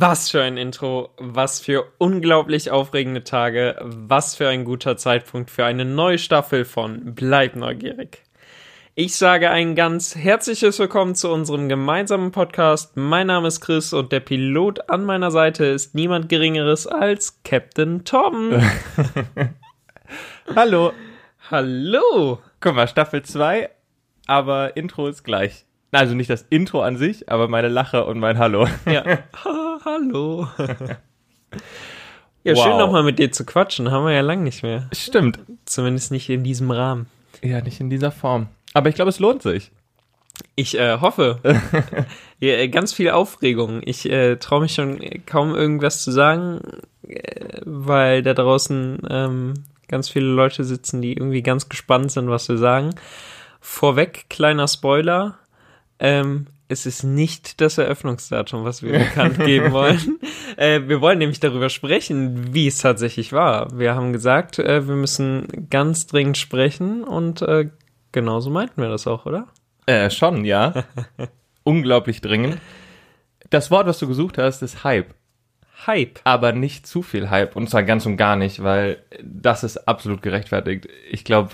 Was für ein Intro, was für unglaublich aufregende Tage, was für ein guter Zeitpunkt für eine neue Staffel von Bleib neugierig. Ich sage ein ganz herzliches Willkommen zu unserem gemeinsamen Podcast. Mein Name ist Chris und der Pilot an meiner Seite ist niemand Geringeres als Captain Tom. Hallo. Hallo. Guck mal, Staffel 2, aber Intro ist gleich. Also nicht das Intro an sich, aber meine Lache und mein Hallo. Ja. Ha, hallo. Ja, Wow. schön nochmal mit dir zu quatschen. Haben wir ja lang nicht mehr. Stimmt. Zumindest nicht in diesem Rahmen. Ja, nicht in dieser Form. Aber ich glaube, es lohnt sich. Ich äh, hoffe. ja, äh, ganz viel Aufregung. Ich äh, traue mich schon kaum irgendwas zu sagen, äh, weil da draußen ähm, ganz viele Leute sitzen, die irgendwie ganz gespannt sind, was wir sagen. Vorweg, kleiner Spoiler. Ähm, es ist nicht das Eröffnungsdatum, was wir bekannt geben wollen. Äh, wir wollen nämlich darüber sprechen, wie es tatsächlich war. Wir haben gesagt, äh, wir müssen ganz dringend sprechen und äh, genauso meinten wir das auch, oder? Äh, schon, ja. Unglaublich dringend. Das Wort, was du gesucht hast, ist Hype. Hype. Aber nicht zu viel Hype. Und zwar ganz und gar nicht, weil das ist absolut gerechtfertigt. Ich glaube,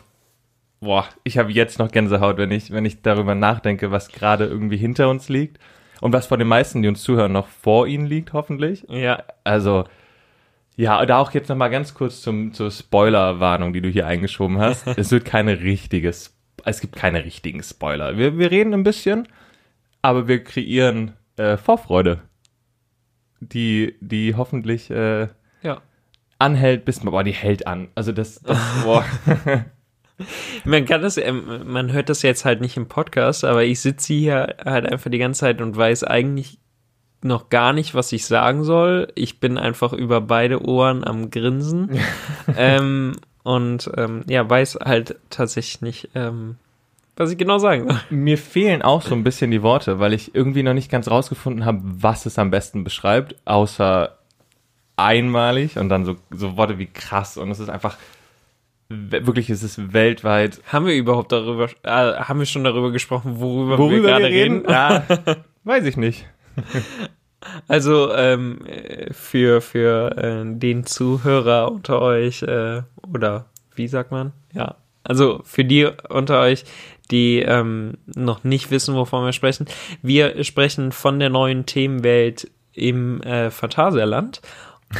boah, ich habe jetzt noch Gänsehaut, wenn ich, wenn ich darüber nachdenke, was gerade irgendwie hinter uns liegt. Und was von den meisten, die uns zuhören, noch vor ihnen liegt, hoffentlich. Ja, Also, ja, da auch jetzt nochmal ganz kurz zum, zur Spoiler-Warnung, die du hier eingeschoben hast. es wird keine richtige, es gibt keine richtigen Spoiler. Wir, wir reden ein bisschen, aber wir kreieren äh, Vorfreude, die, die hoffentlich äh, ja. anhält, bis, boah, die hält an. Also das, das boah. Man kann das, ähm, man hört das jetzt halt nicht im Podcast, aber ich sitze hier halt einfach die ganze Zeit und weiß eigentlich noch gar nicht, was ich sagen soll. Ich bin einfach über beide Ohren am Grinsen. ähm, und ähm, ja, weiß halt tatsächlich nicht, ähm, was ich genau sagen soll. Mir fehlen auch so ein bisschen die Worte, weil ich irgendwie noch nicht ganz rausgefunden habe, was es am besten beschreibt, außer einmalig und dann so, so Worte wie krass und es ist einfach, wirklich, es ist weltweit. Haben wir überhaupt darüber, äh, haben wir schon darüber gesprochen, worüber, wir gerade reden? Ja, weiß ich nicht. Also ähm, äh, für, für äh, den Zuhörer unter euch, äh, oder wie sagt man? Ja. Also für die unter euch, die ähm, noch nicht wissen, wovon wir sprechen. Wir sprechen von der neuen Themenwelt im äh, Phantasialand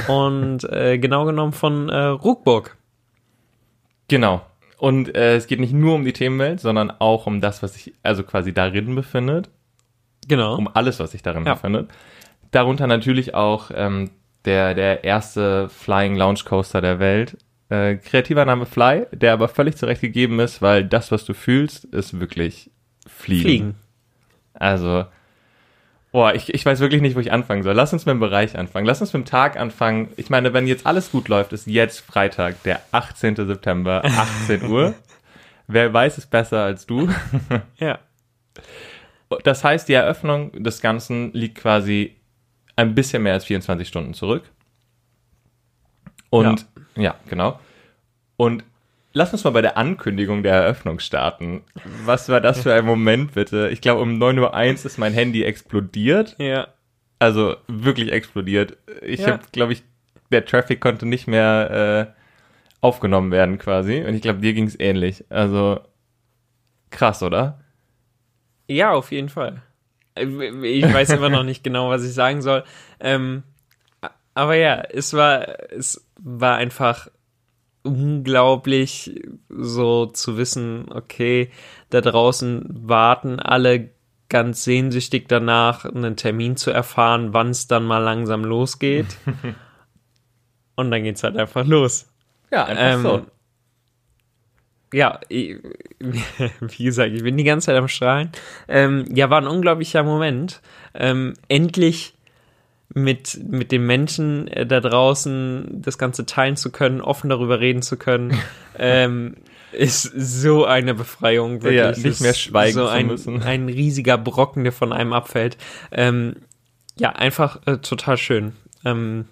und äh, genau genommen von äh, Ruckburg. Genau. Und äh, es geht nicht nur um die Themenwelt, sondern auch um das, was sich also quasi darin befindet. Genau. um alles, was sich darin Ja. befindet. Darunter natürlich auch ähm, der, der erste Flying Lounge Coaster der Welt. Äh, kreativer Name Fly, der aber völlig zurecht gegeben ist, weil das, was du fühlst, ist wirklich Fliegen. Fliegen. Also, boah, ich, ich weiß wirklich nicht, wo ich anfangen soll. Lass uns mit dem Bereich anfangen. Lass uns mit dem Tag anfangen. Ich meine, wenn jetzt alles gut läuft, ist jetzt Freitag, der 18. September, 18 Uhr. Wer weiß es besser als du? Ja. Das heißt, die Eröffnung des Ganzen liegt quasi ein bisschen mehr als 24 Stunden zurück. Und ja, genau. Und lass uns mal bei der Ankündigung der Eröffnung starten. Was war das für ein Moment, bitte? Ich glaube, um 9.01 Uhr ist mein Handy explodiert. Ja. Also wirklich explodiert. Ich Ja. habe, glaube ich, der Traffic konnte nicht mehr äh, aufgenommen werden quasi. Und ich glaube, dir ging es ähnlich. Also krass, oder? Ja, auf jeden Fall. Ich weiß immer noch nicht genau, was ich sagen soll. Ähm, aber ja, es war, es war einfach unglaublich, so zu wissen, okay, da draußen warten alle ganz sehnsüchtig danach, einen Termin zu erfahren, wann es dann mal langsam losgeht. Und dann geht's halt einfach los. Ja, einfach Ähm, so. ja, ich, wie gesagt, ich bin die ganze Zeit am Strahlen. Ähm, ja, war ein unglaublicher Moment. Ähm, endlich mit, mit den Menschen äh, da draußen das Ganze teilen zu können, offen darüber reden zu können, ähm, ist so eine Befreiung. Wirklich. Ja, nicht mehr schweigen so zu ein, müssen. Ein riesiger Brocken, der von einem abfällt. Ähm, ja, einfach äh, total schön. Ähm,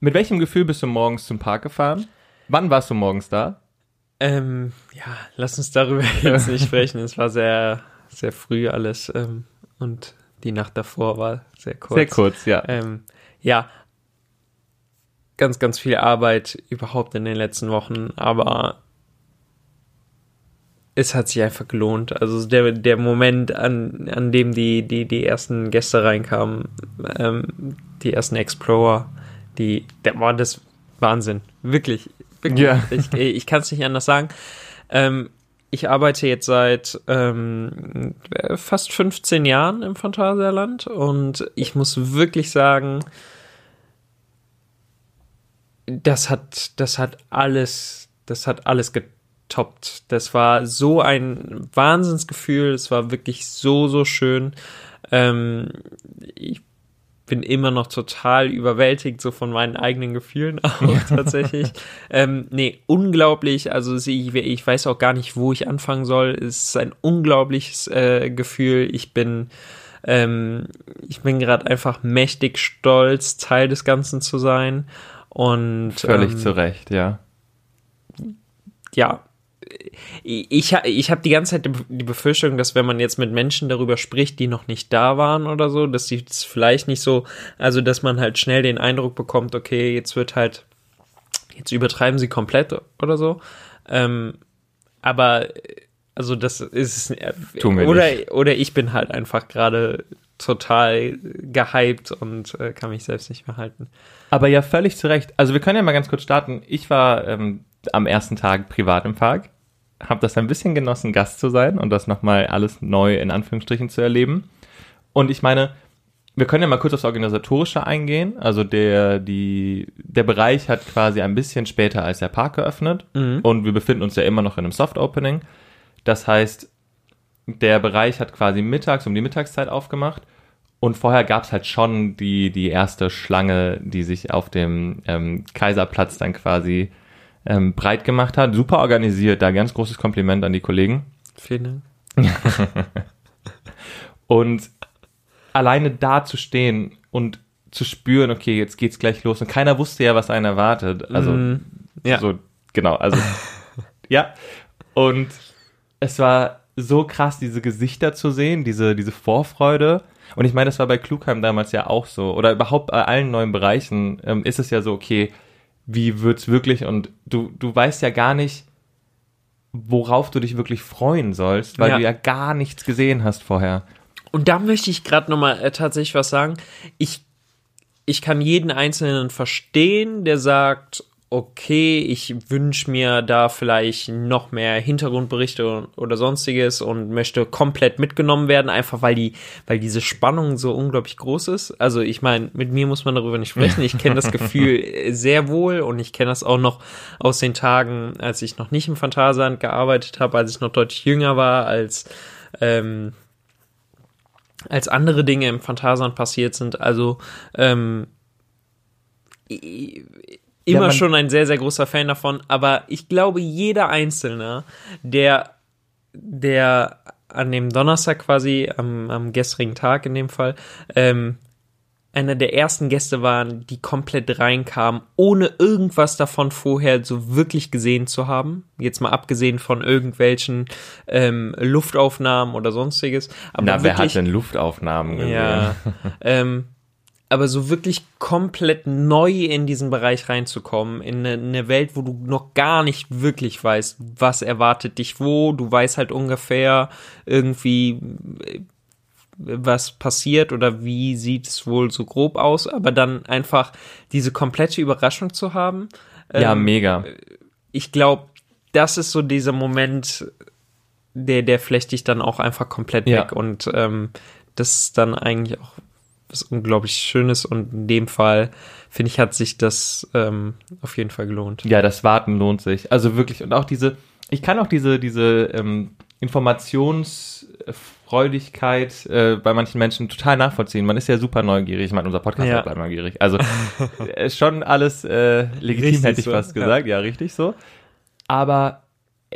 Mit welchem Gefühl bist du morgens zum Park gefahren? Wann warst du morgens da? Ähm, ja, lass uns darüber jetzt nicht sprechen. Es war sehr, sehr früh alles. Ähm, und Die Nacht davor war sehr kurz. Sehr kurz, ja. Ähm, ja, ganz, ganz viel Arbeit überhaupt in den letzten Wochen, aber es hat sich einfach gelohnt. Also der, der Moment, an, an dem die, die, die ersten Gäste reinkamen, ähm, die ersten Explorer, die, der war das Wahnsinn. Wirklich. wirklich. Ja. Ich, ich kann es nicht anders sagen. Ähm, ich arbeite jetzt seit ähm, fast 15 Jahren im Phantasialand und ich muss wirklich sagen, das hat, das hat alles, das hat alles getoppt. Das war so ein Wahnsinnsgefühl. Es war wirklich so, so schön. Ähm, ich bin immer noch total überwältigt, so von meinen eigenen Gefühlen auch tatsächlich. ähm, nee, unglaublich. Also ich, ich weiß auch gar nicht, wo ich anfangen soll. Es ist ein unglaubliches äh, Gefühl. Ich bin ähm, ich bin gerade einfach mächtig stolz, Teil des Ganzen zu sein. Und völlig ähm, zu Recht, ja. Ja, ich, ich habe die ganze Zeit die Befürchtung, dass wenn man jetzt mit Menschen darüber spricht, die noch nicht da waren oder so, dass sie es vielleicht nicht so, also dass man halt schnell den Eindruck bekommt, okay, jetzt wird halt, jetzt übertreiben sie komplett oder so. Ähm, aber also das ist Tun wir oder nicht. oder ich bin halt einfach gerade total gehypt und äh, kann mich selbst nicht mehr halten. Aber ja, völlig zu Recht. Also wir können ja mal ganz kurz starten. Ich war ähm, am ersten Tag privat im Park, habe das ein bisschen genossen, Gast zu sein und das nochmal alles neu in Anführungsstrichen zu erleben. Und ich meine, wir können ja mal kurz aufs Organisatorische eingehen. Also der, die, der Bereich hat quasi ein bisschen später als der Park geöffnet Mhm. und wir befinden uns ja immer noch in einem Soft Opening. Das heißt, der Bereich hat quasi mittags um die Mittagszeit aufgemacht und vorher gab es halt schon die, die erste Schlange, die sich auf dem ähm, Kaiserplatz dann quasi ähm, breit gemacht hat. Super organisiert, da ganz großes Kompliment an die Kollegen. Vielen Dank. Und alleine da zu stehen und zu spüren, okay, jetzt geht's gleich los. Und keiner wusste ja, was einen erwartet. Also, Mm, ja. so, genau, also, ja. Und es war so krass, diese Gesichter zu sehen, diese, diese Vorfreude. Und ich meine, das war bei Klugheim damals ja auch so. Oder überhaupt bei allen neuen Bereichen ähm, ist es ja so, okay, wie wird's wirklich? Und du, du weißt ja gar nicht, worauf du dich wirklich freuen sollst, weil Ja. du ja gar nichts gesehen hast vorher. Und da möchte ich gerade nochmal äh, tatsächlich was sagen. Ich, ich kann jeden Einzelnen verstehen, der sagt, okay, ich wünsche mir da vielleicht noch mehr Hintergrundberichte oder sonstiges und möchte komplett mitgenommen werden, einfach weil die, weil diese Spannung so unglaublich groß ist. Also ich meine, mit mir muss man darüber nicht sprechen. Ich kenne das Gefühl sehr wohl und ich kenne das auch noch aus den Tagen, als ich noch nicht im Phantasialand gearbeitet habe, als ich noch deutlich jünger war, als ähm, als andere Dinge im Phantasialand passiert sind. Also ähm, Ja, immer man- schon ein sehr, sehr großer Fan davon, aber ich glaube, jeder Einzelne, der, der an dem Donnerstag quasi, am, am gestrigen Tag in dem Fall, ähm, einer der ersten Gäste waren, die komplett reinkamen, ohne irgendwas davon vorher so wirklich gesehen zu haben. Jetzt mal abgesehen von irgendwelchen ähm, Luftaufnahmen oder sonstiges. Aber Na, wer wirklich, hat denn Luftaufnahmen gesehen? ja. ähm, aber so wirklich komplett neu in diesen Bereich reinzukommen, in eine, eine Welt, wo du noch gar nicht wirklich weißt, was erwartet dich wo, du weißt halt ungefähr irgendwie, äh, was passiert oder wie sieht es wohl so grob aus, aber dann einfach diese komplette Überraschung zu haben. Ja, ähm, mega. ich glaube, das ist so dieser Moment, der, der flecht dich dann auch einfach komplett Ja. weg. Und ähm, das ist dann eigentlich auch was unglaublich Schönes. Und in dem Fall, finde ich, hat sich das ähm, auf jeden Fall gelohnt. Ja, das Warten lohnt sich. Also wirklich. Und auch diese, ich kann auch diese, diese ähm, Informationsfreudigkeit äh, bei manchen Menschen total nachvollziehen. Man ist ja super neugierig. Ich meine, unser Podcast Ja. ja. bleibt neugierig. Also ist schon alles äh, legitim, Richtig hätte ich so, fast ja. gesagt. Ja. richtig so. Aber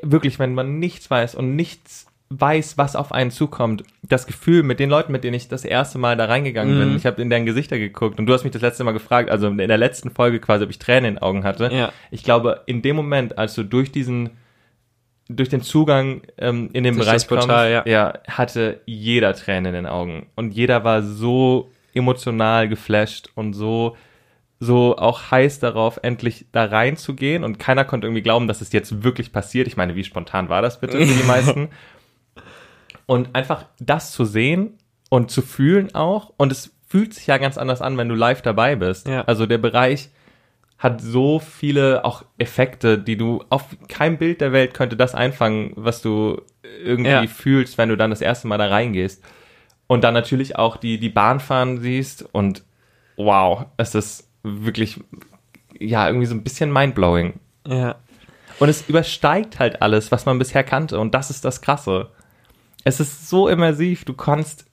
wirklich, wenn man nichts weiß und nichts weiß, was auf einen zukommt, das Gefühl mit den Leuten, mit denen ich das erste Mal da reingegangen Mhm. bin, ich habe in deren Gesichter geguckt und du hast mich das letzte Mal gefragt, also in der letzten Folge quasi, ob ich Tränen in den Augen hatte. Ja. Ich glaube, in dem Moment, als du durch diesen durch den Zugang ähm, in den Durch Bereich Portal, kommst, ja, hatte jeder Tränen in den Augen und jeder war so emotional geflasht und so so auch heiß darauf, endlich da reinzugehen und keiner konnte irgendwie glauben, dass es jetzt wirklich passiert. Ich meine, wie spontan war das bitte für die meisten? Und einfach das zu sehen und zu fühlen auch und es fühlt sich ja ganz anders an, wenn du live dabei bist. Ja. Also der Bereich hat so viele auch Effekte, die du auf keinem Bild der Welt könnte das einfangen, was du irgendwie Ja. fühlst, wenn du dann das erste Mal da reingehst. Und dann natürlich auch die, die Bahn fahren siehst und wow, es ist wirklich, ja, irgendwie so ein bisschen mindblowing. Ja. Und es übersteigt halt alles, was man bisher kannte. Und das ist das Krasse. Es ist so immersiv, du kannst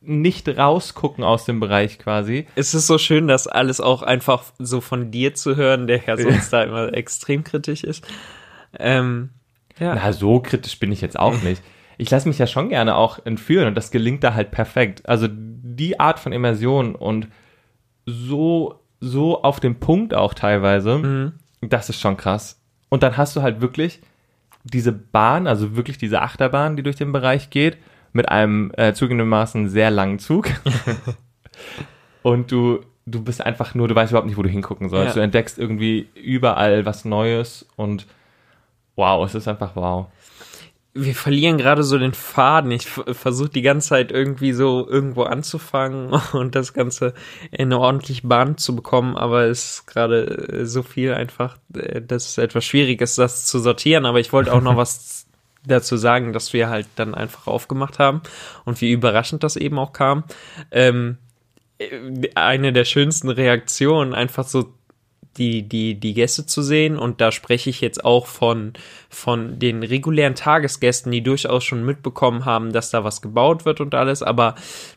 nicht rausgucken aus dem Bereich quasi. Es ist so schön, das alles auch einfach so von dir zu hören, der ja sonst da immer extrem kritisch ist. Ähm, ja. Na, so kritisch bin ich jetzt auch nicht. Ich lasse mich ja schon gerne auch entführen und das gelingt da halt perfekt. Also die Art von Immersion und so, so auf den Punkt auch teilweise, das ist schon krass. Und dann hast du halt wirklich diese Bahn, also wirklich diese Achterbahn, die durch den Bereich geht, mit einem äh, zugegebenermaßen sehr langen Zug. und du, du bist einfach nur, du weißt überhaupt nicht, wo du hingucken sollst. Ja. Du entdeckst irgendwie überall was Neues und wow, es ist einfach wow. Wir verlieren gerade so den Faden. Ich versuche die ganze Zeit irgendwie so irgendwo anzufangen und das Ganze in eine ordentliche Bahn zu bekommen, aber es ist gerade äh, so viel einfach, äh, dass es etwas schwierig ist, das zu sortieren. Aber ich wollte auch noch was dazu sagen, dass wir halt dann einfach aufgemacht haben und wie überraschend das eben auch kam. Ähm, äh, eine der schönsten Reaktionen, einfach so die, die, die Gäste zu sehen. Und da spreche ich jetzt auch von, von den regulären Tagesgästen, die durchaus schon mitbekommen haben, dass da was gebaut wird und alles, aber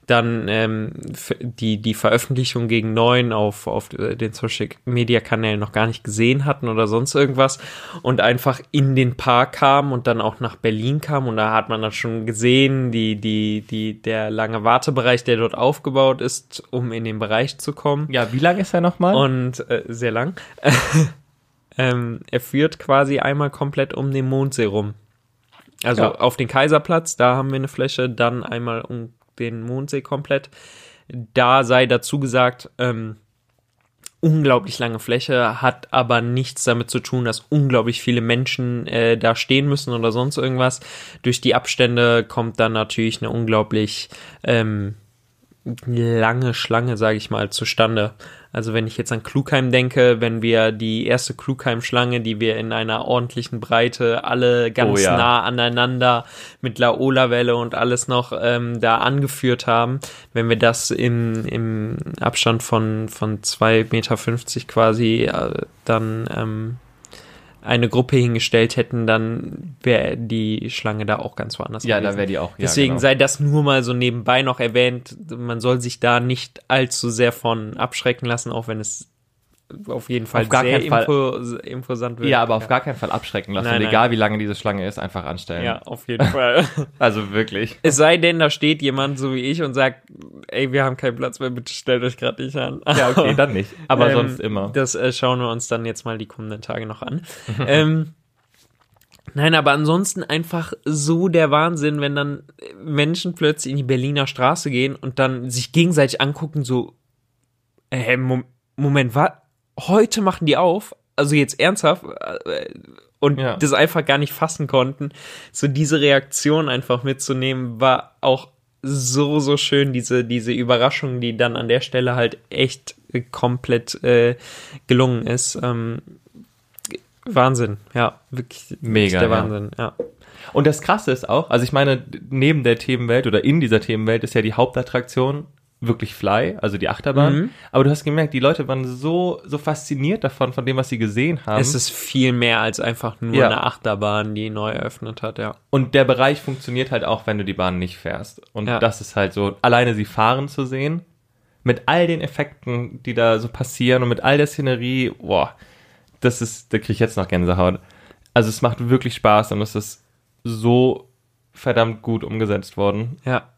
dann ähm, die, die Veröffentlichung gegen neun auf, auf äh, den Social Media Kanälen noch gar nicht gesehen hatten oder sonst irgendwas und einfach in den Park kamen und dann auch nach Berlin kamen und da hat man dann schon gesehen, die, die, die, der lange Wartebereich, der dort aufgebaut ist, um in den Bereich zu kommen. Ja, wie lang ist er nochmal? Und äh, sehr lang. ähm, er führt quasi einmal komplett um den Mondsee rum. Also Ja. auf den Kaiserplatz, da haben wir eine Fläche, dann einmal um den Mondsee komplett. Da sei dazu gesagt, ähm, unglaublich lange Fläche, hat aber nichts damit zu tun, dass unglaublich viele Menschen äh, da stehen müssen oder sonst irgendwas. Durch die Abstände kommt dann natürlich eine unglaublich ähm, lange Schlange, sage ich mal, zustande. Also wenn ich jetzt an Klugheim denke, wenn wir die erste Klugheim-Schlange, die wir in einer ordentlichen Breite alle ganz Oh ja. nah aneinander mit Laola-Welle und alles noch ähm, da angeführt haben, wenn wir das im, im Abstand von, von 2,50 Meter quasi äh, dann ähm, eine Gruppe hingestellt hätten, dann wäre die Schlange da auch ganz woanders ja, gewesen. da wäre die auch. Ja, Deswegen genau. sei das nur mal so nebenbei noch erwähnt. Man soll sich da nicht allzu sehr von abschrecken lassen, auch wenn es auf jeden Fall Auf gar sehr keinen Fall. imposant wird. Ja, aber auf gar keinen Fall abschrecken lassen. Nein, nein. egal wie lange diese Schlange ist, einfach anstellen. Ja, auf jeden Fall. Also wirklich. es sei denn, da steht jemand so wie ich und sagt, ey, wir haben keinen Platz mehr, bitte stellt euch gerade nicht an. Ja, okay, dann nicht. Aber Ähm, sonst immer. Das äh, schauen wir uns dann jetzt mal die kommenden Tage noch an. ähm, nein, aber ansonsten einfach so der Wahnsinn, wenn dann Menschen plötzlich in die Berliner Straße gehen und dann sich gegenseitig angucken, so, äh, Mom Moment, was? Heute machen die auf? Also jetzt ernsthaft? Äh, Und Ja. das einfach gar nicht fassen konnten. So diese Reaktion einfach mitzunehmen, war auch so, so schön, diese, diese Überraschung, die dann an der Stelle halt echt komplett äh, gelungen ist. Ähm, Wahnsinn, ja, wirklich, Mega, der ja. Wahnsinn, ja. Und das Krasse ist auch, also ich meine, neben der Themenwelt oder in dieser Themenwelt ist ja die Hauptattraktion wirklich Fly, also die Achterbahn. Mhm. Aber du hast gemerkt, die Leute waren so, so fasziniert davon, von dem, was sie gesehen haben. Es ist viel mehr als einfach nur Ja. eine Achterbahn, die neu eröffnet hat, ja. Und der Bereich funktioniert halt auch, wenn du die Bahn nicht fährst. Und Ja. das ist halt so, alleine sie fahren zu sehen, mit all den Effekten, die da so passieren und mit all der Szenerie, boah, das ist, da kriege ich jetzt noch Gänsehaut. Also es macht wirklich Spaß und es ist so verdammt gut umgesetzt worden. Ja,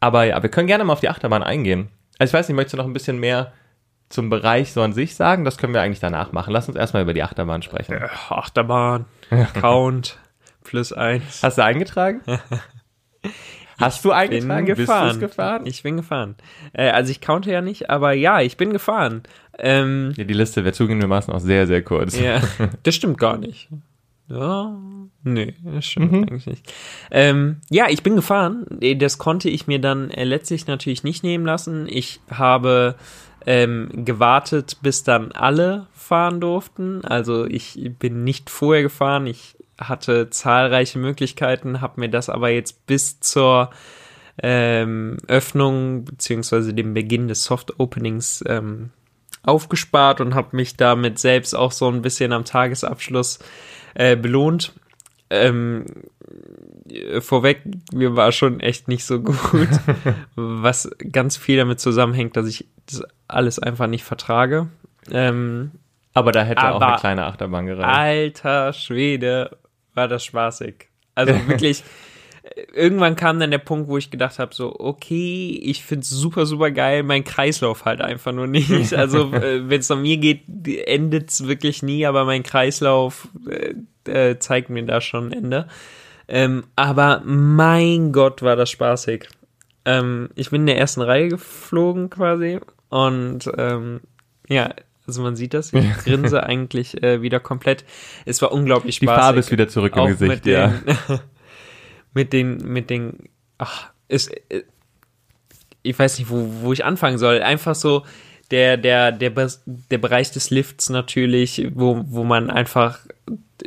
Aber ja, wir können gerne mal auf die Achterbahn eingehen. Also ich weiß nicht, möchtest du noch ein bisschen mehr zum Bereich so an sich sagen? Das können wir eigentlich danach machen. Lass uns erstmal über die Achterbahn sprechen. Achterbahn, Count, Plus eins. Hast du eingetragen? Hast du eingetragen? bin gefahren. Gefahren? Ich bin gefahren. Äh, also ich counte ja nicht, aber ja, ich bin gefahren. Ähm, Ja, die Liste wäre zugegebenermaßen auch sehr, sehr kurz. ja, das stimmt gar nicht. Ja, nee, das stimmt Mhm. eigentlich nicht. Ähm, ja, ich bin gefahren. Äh, Das konnte ich mir dann äh, letztlich natürlich nicht nehmen lassen. Ich habe ähm, gewartet, bis dann alle fahren durften. Also ich bin nicht vorher gefahren. Ich hatte zahlreiche Möglichkeiten, habe mir das aber jetzt bis zur ähm, Öffnung beziehungsweise dem Beginn des Soft Openings ähm, aufgespart und habe mich damit selbst auch so ein bisschen am Tagesabschluss äh, belohnt. Ähm, äh, vorweg, mir war schon echt nicht so gut, was ganz viel damit zusammenhängt, dass ich das alles einfach nicht vertrage. Ähm, Aber da hätte auch Aber- eine kleine Achterbahn gereicht. Alter Schwede, war das spaßig. Also wirklich, irgendwann kam dann der Punkt, wo ich gedacht habe, so, okay, ich find's super, super geil, mein Kreislauf halt einfach nur nicht. Also, äh, wenn es an mir geht, endet's wirklich nie, aber mein Kreislauf äh, äh, zeigt mir da schon ein Ende. Ähm, aber mein Gott, war das spaßig. Ähm, ich bin in der ersten Reihe geflogen quasi und ähm, ja, also man sieht das, ich grinse eigentlich äh, wieder komplett. Es war unglaublich die spaßig. Farbe ist wieder zurück im Auch Gesicht, ja. mit den, mit den, ach, es, äh, ich weiß nicht, wo, wo ich anfangen soll. Einfach so der, der, der, der Bereich des Lifts natürlich, wo, wo man einfach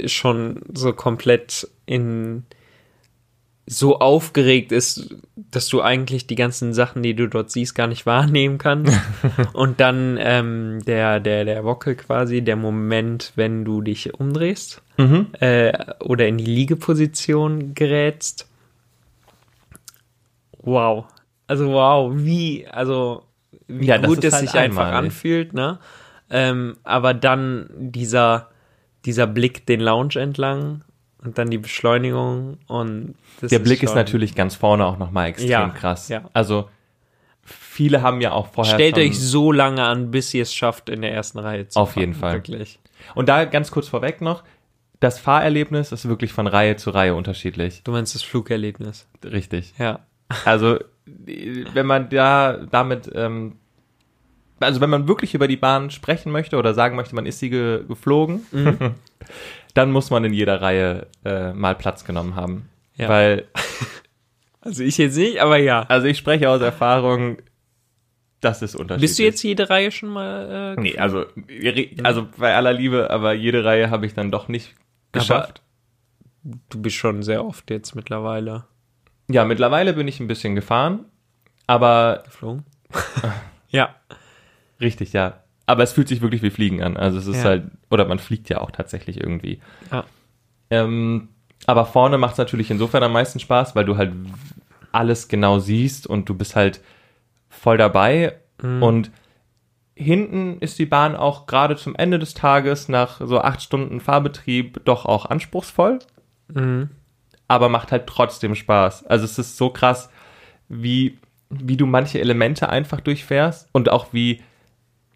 schon so komplett in so aufgeregt ist, dass du eigentlich die ganzen Sachen, die du dort siehst, gar nicht wahrnehmen kannst. Und dann ähm, der, der, der Wockel quasi, der Moment, wenn du dich umdrehst Mhm. äh, oder in die Liegeposition gerätst. Wow. Also wow, wie, also wie Ja, das gut es halt sich einfach einmalig. anfühlt, ne? Ähm, aber dann dieser, dieser Blick den Lounge entlang und dann die Beschleunigung und das Der Blick ist natürlich ganz vorne auch nochmal extrem Ja, krass. ja. Also viele haben ja auch vorher Stellt euch so lange an, bis ihr es schafft, in der ersten Reihe zu Auf fahren. jeden Fall. Wirklich. Und da ganz kurz vorweg noch, das Fahrerlebnis ist wirklich von Reihe zu Reihe unterschiedlich. Du meinst das Flugerlebnis. Richtig. Ja. Also wenn man da damit, ähm, also wenn man wirklich über die Bahn sprechen möchte oder sagen möchte, man ist sie ge geflogen, Mhm. dann muss man in jeder Reihe äh, mal Platz genommen haben. Ja. Weil, Also ich jetzt nicht, aber ja. also ich spreche aus Erfahrung, das ist unterschiedlich. Bist du jetzt jede Reihe schon mal äh, Nee, also, also bei aller Liebe, aber jede Reihe habe ich dann doch nicht geschafft. Du bist schon sehr oft jetzt mittlerweile ja, mittlerweile bin ich ein bisschen gefahren, aber geflogen. ja. richtig, ja. Aber es fühlt sich wirklich wie Fliegen an. Also es ist Ja. halt, oder man fliegt ja auch tatsächlich irgendwie. Ja. Ähm, aber vorne macht es natürlich insofern am meisten Spaß, weil du halt alles genau siehst und du bist halt voll dabei. Und hinten ist die Bahn auch gerade zum Ende des Tages nach so acht Stunden Fahrbetrieb doch auch anspruchsvoll. Mhm. aber macht halt trotzdem Spaß. Also es ist so krass, wie, wie du manche Elemente einfach durchfährst und auch wie,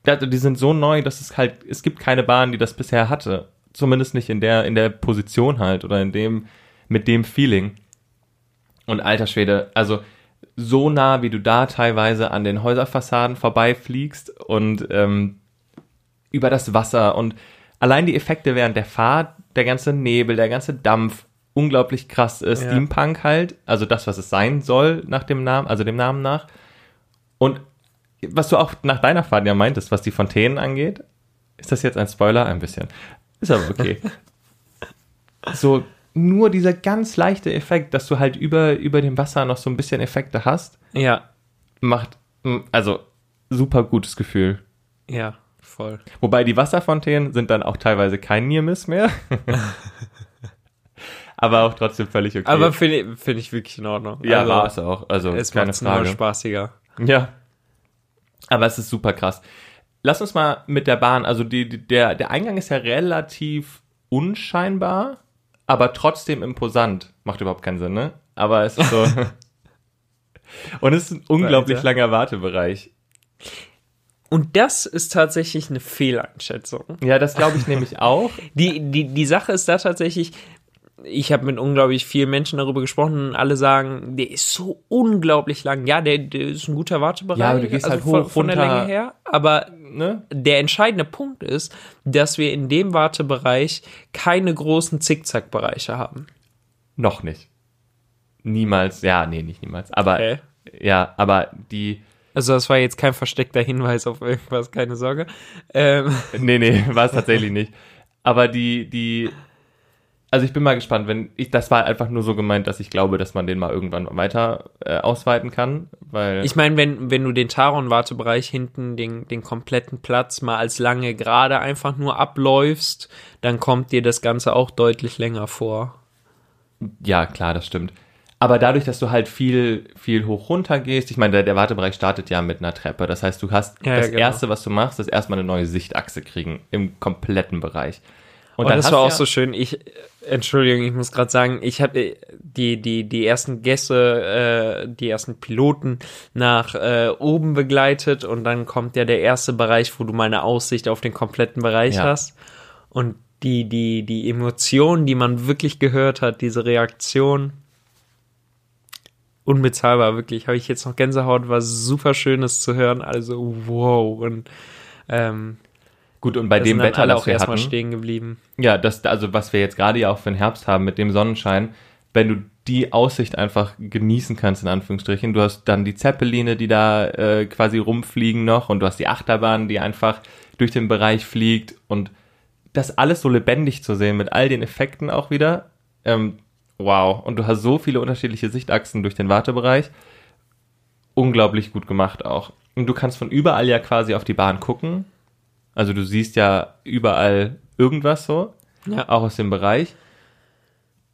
die sind so neu, dass es halt, es gibt keine Bahn, die das bisher hatte. Zumindest nicht in der, in der Position halt oder in dem, mit dem Feeling. Und alter Schwede, also so nah, wie du da teilweise an den Häuserfassaden vorbeifliegst und ähm, über das Wasser und allein die Effekte während der Fahrt, der ganze Nebel, der ganze Dampf, unglaublich krass äh, Ja. Steampunk halt, also das, was es sein soll nach dem Namen, also dem Namen nach. Und was du auch nach deiner Fahrt ja meintest, was die Fontänen angeht, ist das jetzt ein Spoiler? Ein bisschen. Ist aber okay. so, nur dieser ganz leichte Effekt, dass du halt über, über dem Wasser noch so ein bisschen Effekte hast, Ja. macht, also, super gutes Gefühl. Ja. Voll. Wobei die Wasserfontänen sind dann auch teilweise kein Near Miss mehr. Aber auch trotzdem völlig okay. Aber finde ich, find ich wirklich in Ordnung. ja, also, war es auch. Also Es keine macht es Frage. spaßiger. Ja. Aber es ist super krass. Lass uns mal mit der Bahn, also die, die, der, der Eingang ist ja relativ unscheinbar, aber trotzdem imposant. Macht überhaupt keinen Sinn, ne? Aber es ist so. Und es ist ein unglaublich Weiter. langer Wartebereich. Und das ist tatsächlich eine Fehleinschätzung. Ja, das glaube ich nämlich auch. Die, die, die Sache ist da tatsächlich, ich habe mit unglaublich vielen Menschen darüber gesprochen und alle sagen, der ist so unglaublich lang. Ja, der, der ist ein guter Wartebereich. Ja, aber du gehst halt von, hoch, von der runter. Länge her. Aber Ne? der entscheidende Punkt ist, dass wir in dem Wartebereich keine großen Zickzackbereiche haben. Noch nicht. Niemals, ja, nee, nicht niemals. Aber, Okay. ja, aber die, Also das war jetzt kein versteckter Hinweis auf irgendwas, keine Sorge. Ähm, nee, nee, war es tatsächlich nicht. Aber die, die, also ich bin mal gespannt, wenn ich, das war einfach nur so gemeint, dass ich glaube, dass man den mal irgendwann weiter äh, ausweiten kann, weil, ich meine, wenn, wenn du den Taron-Wartebereich hinten, den, den kompletten Platz mal als lange Gerade einfach nur abläufst, dann kommt dir das Ganze auch deutlich länger vor. ja, klar, das stimmt. Aber dadurch, dass du halt viel, viel hoch runter gehst, ich meine, der, der Wartebereich startet ja mit einer Treppe. Das heißt, du hast Ja, das ja, genau. erste, was du machst, ist erstmal eine neue Sichtachse kriegen im kompletten Bereich. Und Oh, das war auch ja- so schön. Ich, Entschuldigung, ich muss gerade sagen, ich habe die, die, die ersten Gäste, äh, die ersten Piloten nach äh, oben begleitet und dann kommt ja der erste Bereich, wo du mal eine Aussicht auf den kompletten Bereich Ja. hast. Und die, die, die Emotionen, die man wirklich gehört hat, diese Reaktion, unbezahlbar, wirklich. Habe ich jetzt noch Gänsehaut, war super schönes zu hören. Also, wow. Und ähm, Gut, und bei da dem sind Wetter, alle das auch wir erstmal hatten, stehen geblieben. Ja, das, also was wir jetzt gerade ja auch für den Herbst haben mit dem Sonnenschein, wenn du die Aussicht einfach genießen kannst, in Anführungsstrichen, du hast dann die Zeppeline, die da äh, quasi rumfliegen noch und du hast die Achterbahn, die einfach durch den Bereich fliegt und das alles so lebendig zu sehen mit all den Effekten auch wieder, ähm, wow. Und du hast so viele unterschiedliche Sichtachsen durch den Wartebereich, unglaublich gut gemacht auch. Und du kannst von überall ja quasi auf die Bahn gucken, also du siehst ja überall irgendwas so Ja. auch aus dem Bereich.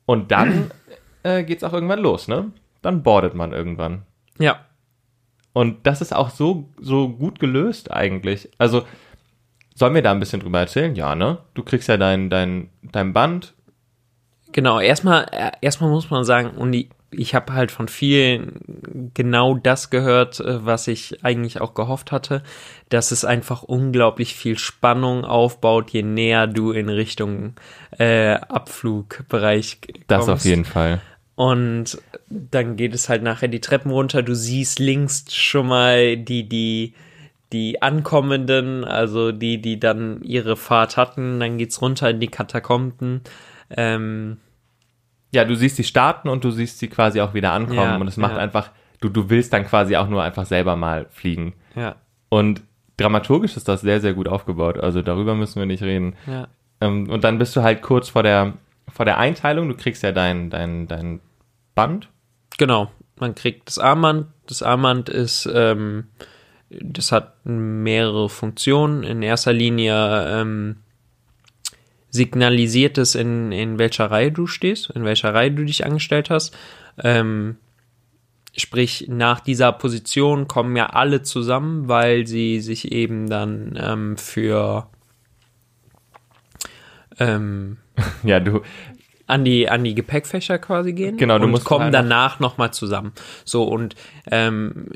Und dann äh, geht's auch irgendwann los, ne? Dann boardet man irgendwann. Ja, Und das ist auch so, so gut gelöst eigentlich. Also, sollen wir da ein bisschen drüber erzählen? Ja, ne? Du kriegst ja dein, dein, dein Band. Genau, erstmal, äh, erstmal muss man sagen, und ich, ich habe halt von vielen genau das gehört, äh, was ich eigentlich auch gehofft hatte, dass es einfach unglaublich viel Spannung aufbaut, je näher du in Richtung äh, Abflugbereich kommst. Das auf jeden Fall. Und dann geht es halt nachher die Treppen runter. Du siehst links schon mal die, die, die Ankommenden, also die, die dann ihre Fahrt hatten. Dann geht's runter in die Katakomben. Ähm, Ja, du siehst sie starten und du siehst sie quasi auch wieder ankommen. Ja, und es macht ja. einfach, du, du willst dann quasi auch nur einfach selber mal fliegen. ja, Und dramaturgisch ist das sehr, sehr gut aufgebaut. Also darüber müssen wir nicht reden. ja. Ähm, und dann bist du halt kurz vor der, vor der Einteilung. Du kriegst ja dein, dein, dein Band. Genau. Man kriegt das Armband. Das Armband ist, ähm, das hat mehrere Funktionen. In erster Linie ähm, signalisiert es, in, in welcher Reihe du stehst, in welcher Reihe du dich angestellt hast. Ähm, sprich, nach dieser Position kommen ja alle zusammen, weil sie sich eben dann ähm, für ähm, Ja, du, an die an die Gepäckfächer quasi gehen Genau, du und musst kommen danach noch mal zusammen so und ähm,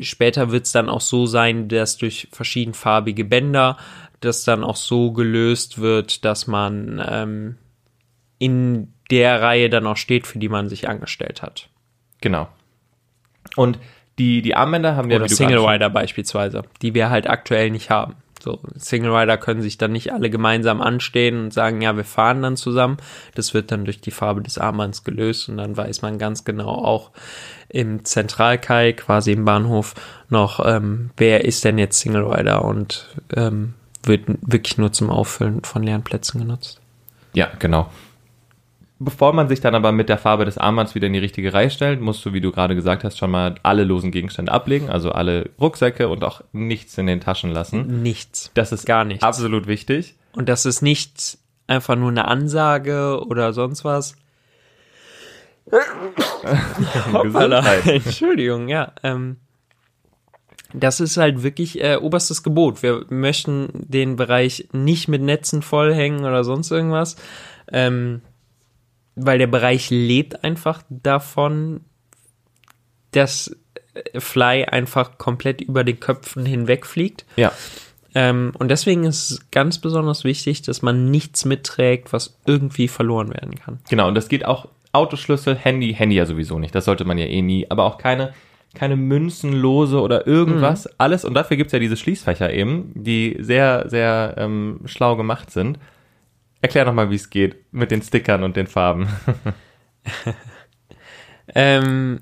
später wird es dann auch so sein dass durch verschiedenfarbige Bänder das dann auch so gelöst wird dass man ähm, in der Reihe dann auch steht für die man sich angestellt hat. Genau. Und die, die Armbänder haben wir oder du Single Rider beispielsweise die wir halt aktuell nicht haben. So Single Rider können sich dann nicht alle gemeinsam anstehen und sagen ja wir fahren dann zusammen. Das wird dann durch die Farbe des Armbands gelöst und dann weiß man ganz genau auch im Zentralkai quasi im Bahnhof noch ähm, wer ist denn jetzt Single Rider und ähm, wird wirklich nur zum Auffüllen von leeren Plätzen genutzt Ja, genau. Bevor man sich dann aber mit der Farbe des Armbands wieder in die richtige Reihe stellt, musst du, wie du gerade gesagt hast, schon mal alle losen Gegenstände ablegen, also alle Rucksäcke und auch nichts in den Taschen lassen. nichts Das ist Gar nichts. absolut wichtig. und das ist nicht einfach nur eine Ansage oder sonst was Gesundheit. Entschuldigung, ja. Ähm, das ist halt wirklich äh, oberstes Gebot. Wir möchten den Bereich nicht mit Netzen vollhängen oder sonst irgendwas, ähm, weil der Bereich lebt einfach davon, dass äh, Fly einfach komplett über den Köpfen hinwegfliegt. Ja, Ähm, und deswegen ist es ganz besonders wichtig, dass man nichts mitträgt, was irgendwie verloren werden kann. Genau, und das geht auch Autoschlüssel, Handy, Handy ja sowieso nicht, das sollte man ja eh nie, aber auch keine, keine Münzen, Lose oder irgendwas, Mhm. alles. Und dafür gibt's ja diese Schließfächer eben, die sehr, sehr ähm, schlau gemacht sind. Erklär doch mal, wie es geht mit den Stickern und den Farben. Ähm,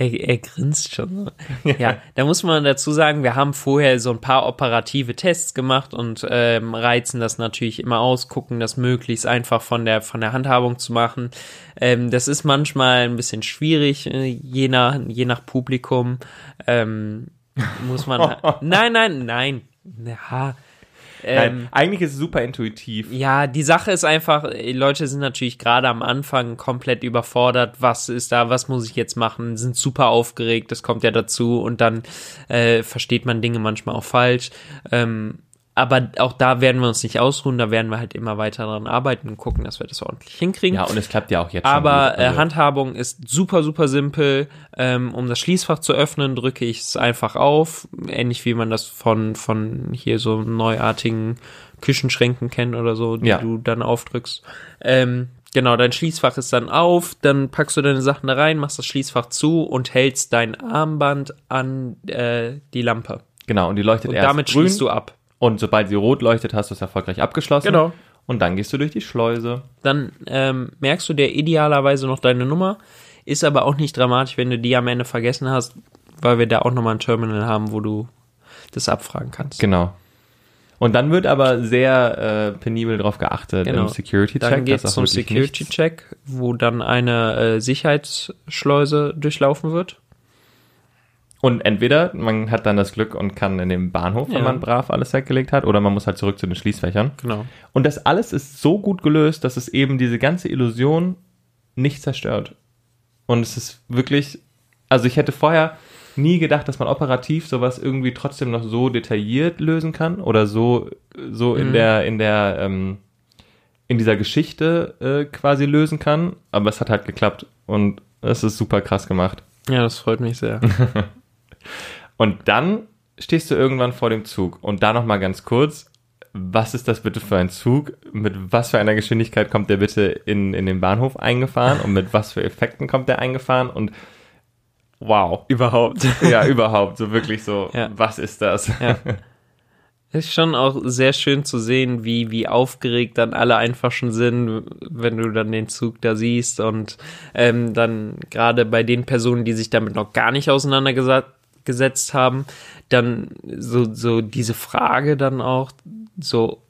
er, er grinst schon. so. Ja, da muss man dazu sagen, wir haben vorher so ein paar operative Tests gemacht und ähm, reizen das natürlich immer aus, gucken das möglichst einfach von der von der Handhabung zu machen. Ähm, das ist manchmal ein bisschen schwierig, äh, je nach je nach Publikum. Ähm, muss man. nein, nein, nein. Ja. Ähm, Nein, eigentlich ist es super intuitiv. ja, die Sache ist einfach, Leute sind natürlich gerade am Anfang komplett überfordert. Was ist da? Was muss ich jetzt machen? Sind super aufgeregt. Das kommt ja dazu und dann äh, versteht man Dinge manchmal auch falsch. Ähm, aber auch da werden wir uns nicht ausruhen. Da werden wir halt immer weiter dran arbeiten und gucken, dass wir das ordentlich hinkriegen. Ja, und es klappt ja auch jetzt. Aber äh, Also- Handhabung ist super, super simpel. Ähm, um das Schließfach zu öffnen, drücke ich es einfach auf. Ähnlich wie man das von, von hier so neuartigen Küchenschränken kennt oder so, die Ja. du dann aufdrückst. Ähm, genau, dein Schließfach ist dann auf, dann packst du deine Sachen da rein, machst das Schließfach zu und hältst dein Armband an äh, die Lampe. Genau, und die leuchtet Und erst damit grün. schließt du ab. Und sobald sie rot leuchtet, hast du es erfolgreich abgeschlossen. Genau. Und dann gehst du durch die Schleuse. dann ähm, merkst du dir idealerweise noch deine Nummer. Ist aber auch nicht dramatisch, wenn du die am Ende vergessen hast, weil wir da auch nochmal ein Terminal haben, wo du das abfragen kannst. Genau. Und dann wird aber sehr äh, penibel darauf geachtet Genau. im Security-Check. Dann geht es zum Security-Check, wo dann eine äh, Sicherheitsschleuse durchlaufen wird. Und entweder man hat dann das Glück und kann in dem Bahnhof, wenn Ja. man brav alles weggelegt hat, oder man muss halt zurück zu den Schließfächern. Genau. Und das alles ist so gut gelöst, dass es eben diese ganze Illusion nicht zerstört. Und es ist wirklich, also ich hätte vorher nie gedacht, dass man operativ sowas irgendwie trotzdem noch so detailliert lösen kann oder so, so in Mhm. der, in der, ähm, in dieser Geschichte äh, quasi lösen kann. Aber es hat halt geklappt und es ist super krass gemacht. Ja, das freut mich sehr. Und dann stehst du irgendwann vor dem Zug. Und da nochmal ganz kurz, was ist das bitte für ein Zug? Mit was für einer Geschwindigkeit kommt der bitte in, in den Bahnhof eingefahren? Und mit was für Effekten kommt der eingefahren? Und wow. Überhaupt. Ja, überhaupt. So wirklich so, Ja. was ist das? Ja. Ist schon auch sehr schön zu sehen, wie, wie aufgeregt dann alle einfach schon sind, wenn du dann den Zug da siehst und ähm, dann gerade bei den Personen, die sich damit noch gar nicht auseinandergesetzt haben, dann so, so diese Frage dann auch so,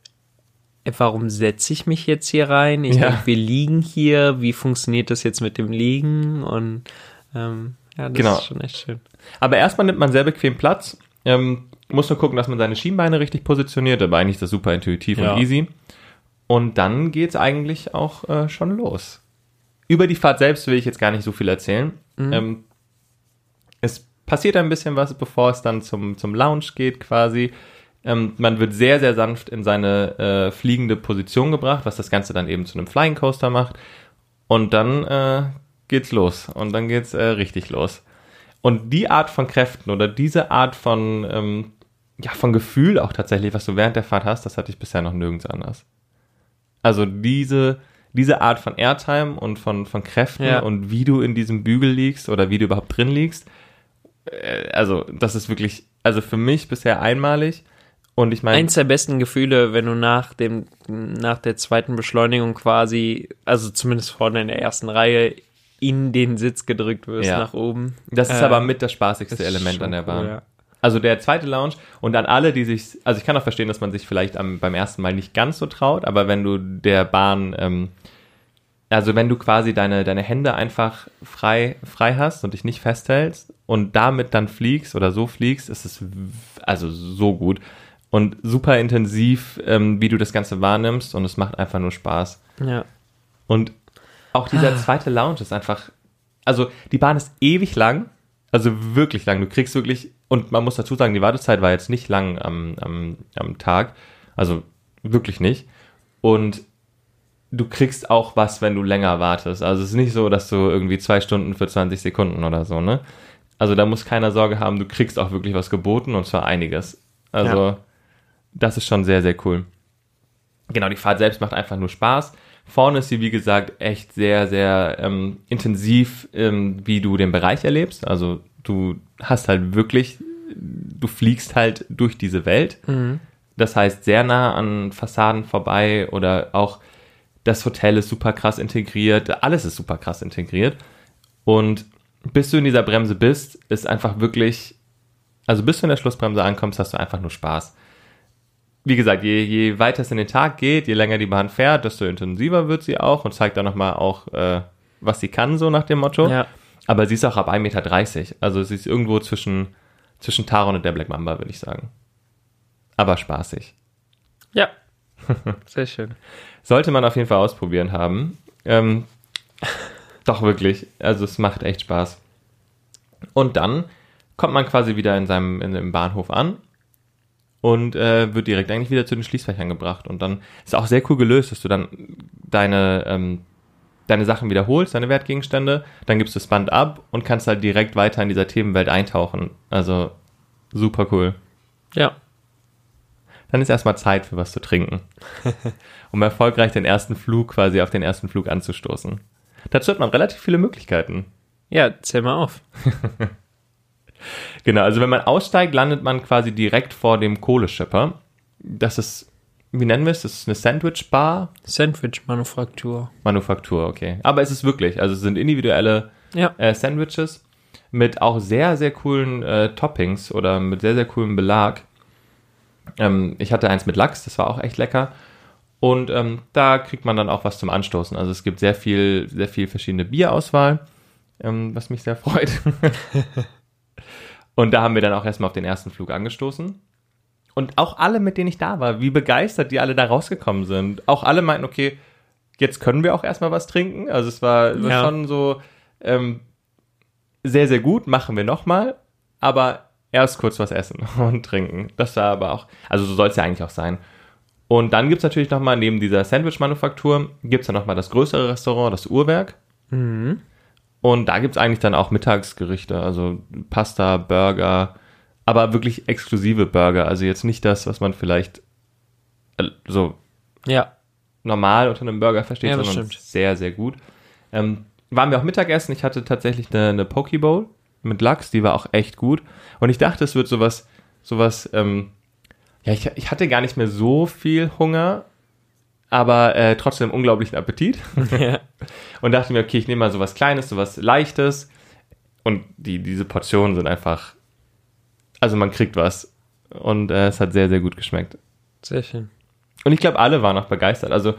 äh, warum setze ich mich jetzt hier rein? Ich Ja. denke, wir liegen hier, wie funktioniert das jetzt mit dem Liegen? Und ähm, ja, das Genau. ist schon echt schön. Aber erstmal nimmt man sehr bequem Platz. Ähm, muss nur gucken, dass man seine Schienbeine richtig positioniert. Aber eigentlich ist das super intuitiv Ja. und easy. Und dann geht's eigentlich auch äh, schon los. Über die Fahrt selbst will ich jetzt gar nicht so viel erzählen. Ähm, es passiert ein bisschen was, bevor es dann zum, zum Lounge geht quasi. Ähm, man wird sehr, sehr sanft in seine äh, fliegende Position gebracht, was das Ganze dann eben zu einem Flying Coaster macht. Und dann äh, geht's los. Und dann geht's äh, richtig los. Und die Art von Kräften oder diese Art von, ähm, ja, von Gefühl auch tatsächlich, was du während der Fahrt hast, das hatte ich bisher noch nirgends anders. Also diese, diese Art von Airtime und von, von Kräften Ja. und wie du in diesem Bügel liegst oder wie du überhaupt drin liegst, also das ist wirklich, also für mich bisher einmalig. Und ich meine, Eins der besten Gefühle, wenn du nach dem, nach der zweiten Beschleunigung quasi, also zumindest vorne in der ersten Reihe, in den Sitz gedrückt wirst Ja. nach oben. das ist Äh, aber mit das spaßigste das Element an der cool, Bahn. ja. Also der zweite Lounge und an alle, die sich, also ich kann auch verstehen, dass man sich vielleicht am, beim ersten Mal nicht ganz so traut, aber wenn du der Bahn, ähm, also wenn du quasi deine, deine Hände einfach frei, frei hast und dich nicht festhältst und damit dann fliegst oder so fliegst, ist es also so gut und super intensiv, ähm, wie du das Ganze wahrnimmst und es macht einfach nur Spaß. Ja. Und auch dieser zweite Lounge ist einfach, also die Bahn ist ewig lang, also wirklich lang. Du kriegst wirklich, und man muss dazu sagen, die Wartezeit war jetzt nicht lang am, am, am Tag, also wirklich nicht. Und du kriegst auch was, wenn du länger wartest. Also es ist nicht so, dass du irgendwie zwei Stunden für 20 Sekunden oder so, ne? Also da muss keiner Sorge haben, du kriegst auch wirklich was geboten und zwar einiges. Also Ja. das ist schon sehr, sehr cool. Genau, die Fahrt selbst macht einfach nur Spaß. Vorne ist sie, wie gesagt, echt sehr, sehr ähm, intensiv, ähm, wie du den Bereich erlebst. Also du hast halt wirklich, du fliegst halt durch diese Welt. Das heißt, sehr nah an Fassaden vorbei oder auch das Hotel ist super krass integriert, alles ist super krass integriert. Und bis du in dieser Bremse bist, ist einfach wirklich, also bis du in der Schlussbremse ankommst, hast du einfach nur Spaß. Wie gesagt, je, je weiter es in den Tag geht, je länger die Bahn fährt, desto intensiver wird sie auch und zeigt dann nochmal auch, äh, was sie kann, so nach dem Motto. Ja. Aber sie ist auch ab 1,30 Meter. Also sie ist irgendwo zwischen, zwischen Taron und der Black Mamba, würde ich sagen. Aber spaßig. Ja. Sehr schön. Sollte man auf jeden Fall ausprobieren haben. Ähm, doch wirklich. Also es macht echt Spaß. Und dann kommt man quasi wieder in seinem in dem Bahnhof an und äh, wird direkt eigentlich wieder zu den Schließfächern gebracht. Und dann ist auch sehr cool gelöst, dass du dann deine, ähm, deine Sachen wiederholst, deine Wertgegenstände, dann gibst du das Band ab und kannst halt direkt weiter in dieser Themenwelt eintauchen. Also super cool. Ja. Dann ist erstmal Zeit für was zu trinken. um erfolgreich den ersten Flug quasi auf den ersten Flug anzustoßen. Dazu hat man relativ viele Möglichkeiten. Ja, zähl mal auf. Genau, also wenn man aussteigt, landet man quasi direkt vor dem Kohleschipper. Das ist, wie nennen wir es? Das ist eine Sandwich-Bar. Sandwich-Manufaktur. Manufaktur, okay. Aber es ist wirklich, also es sind individuelle Ja. äh, Sandwiches mit auch sehr, sehr coolen äh, Toppings oder mit sehr, sehr coolem Belag. Ähm, ich hatte eins mit Lachs, das war auch echt lecker. Und ähm, da kriegt man dann auch was zum Anstoßen. Also es gibt sehr viel, sehr viel verschiedene Bierauswahl, ähm, was mich sehr freut. Und da haben wir dann auch erstmal auf den ersten Flug angestoßen. Und auch alle, mit denen ich da war, wie begeistert die alle da rausgekommen sind. Auch alle meinten, okay, jetzt können wir auch erstmal was trinken. Also es war, war Ja. schon so ähm, sehr, sehr gut, machen wir nochmal. Aber erst kurz was essen und trinken. Das war aber auch, also so soll es ja eigentlich auch sein. Und dann gibt's natürlich nochmal, neben dieser Sandwich-Manufaktur, gibt's dann nochmal das größere Restaurant, das Uhrwerk. Mhm. Und da gibt's eigentlich dann auch Mittagsgerichte, also Pasta, Burger, aber wirklich exklusive Burger. Also jetzt nicht das, was man vielleicht äh, so Ja. normal unter einem Burger versteht, Ja, sondern stimmt. sehr, sehr gut. Ähm, waren wir auch Mittagessen. Ich hatte tatsächlich eine, eine Poke Bowl mit Lachs, die war auch echt gut. Und ich dachte, es wird sowas, sowas, ähm, ja, ich, ich hatte gar nicht mehr so viel Hunger, aber äh, trotzdem unglaublichen Appetit. ja. Und dachte mir, okay, ich nehme mal sowas Kleines, sowas Leichtes. Und die, diese Portionen sind einfach, also man kriegt was. Und äh, es hat sehr, sehr gut geschmeckt. Sehr schön. Und ich glaube, alle waren auch begeistert. Also,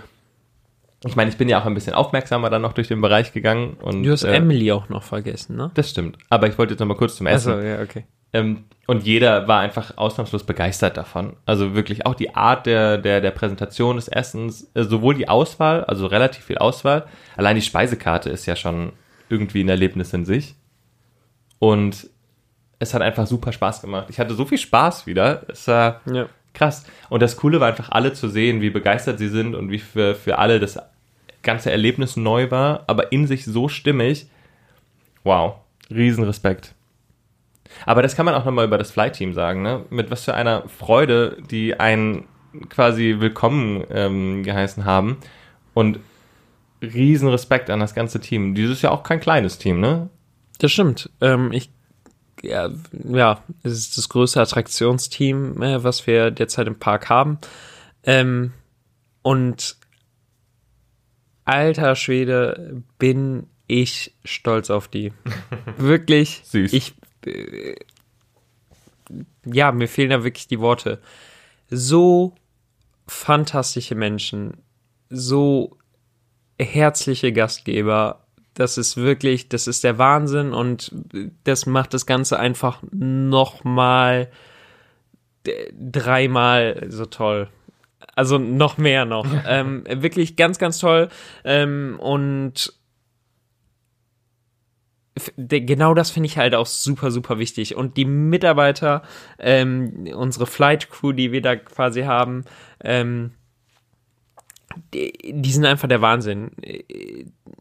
ich meine, ich bin ja auch ein bisschen aufmerksamer dann noch durch den Bereich gegangen. Und, Du hast äh, Emily auch noch vergessen, ne? Das stimmt. Aber ich wollte jetzt noch mal kurz zum Essen. Achso, ja, okay. Ähm, und jeder war einfach ausnahmslos begeistert davon. Also wirklich auch die Art der, der, der Präsentation des Essens, äh, sowohl die Auswahl, also relativ viel Auswahl. Allein die Speisekarte ist ja schon irgendwie ein Erlebnis in sich. Und es hat einfach super Spaß gemacht. Ich hatte so viel Spaß wieder. Es war Ja. krass. Und das Coole war einfach alle zu sehen, wie begeistert sie sind und wie für, für alle das ganze Erlebnis neu war, aber in sich so stimmig. Wow, Riesenrespekt. Aber das kann man auch nochmal über das Flight-Team sagen, ne? Mit was für einer Freude, die einen quasi willkommen ähm, geheißen haben. Und Riesenrespekt an das ganze Team. Dieses ist ja auch kein kleines Team, ne? Das stimmt. Ähm, ich, ja, ja, es ist das größte Attraktionsteam, äh, was wir derzeit im Park haben. Ähm, und alter Schwede, bin ich stolz auf die. Wirklich. Süß. Ich, ja, mir fehlen da wirklich die Worte. So fantastische Menschen, so herzliche Gastgeber. Das ist wirklich, das ist der Wahnsinn und das macht das Ganze einfach nochmal dreimal so toll. Also noch mehr noch. ähm, wirklich ganz, ganz toll. Ähm, und genau das finde ich halt auch super, super wichtig. Und die Mitarbeiter, ähm, unsere Flight Crew, die wir da quasi haben, ähm, die, die sind einfach der Wahnsinn.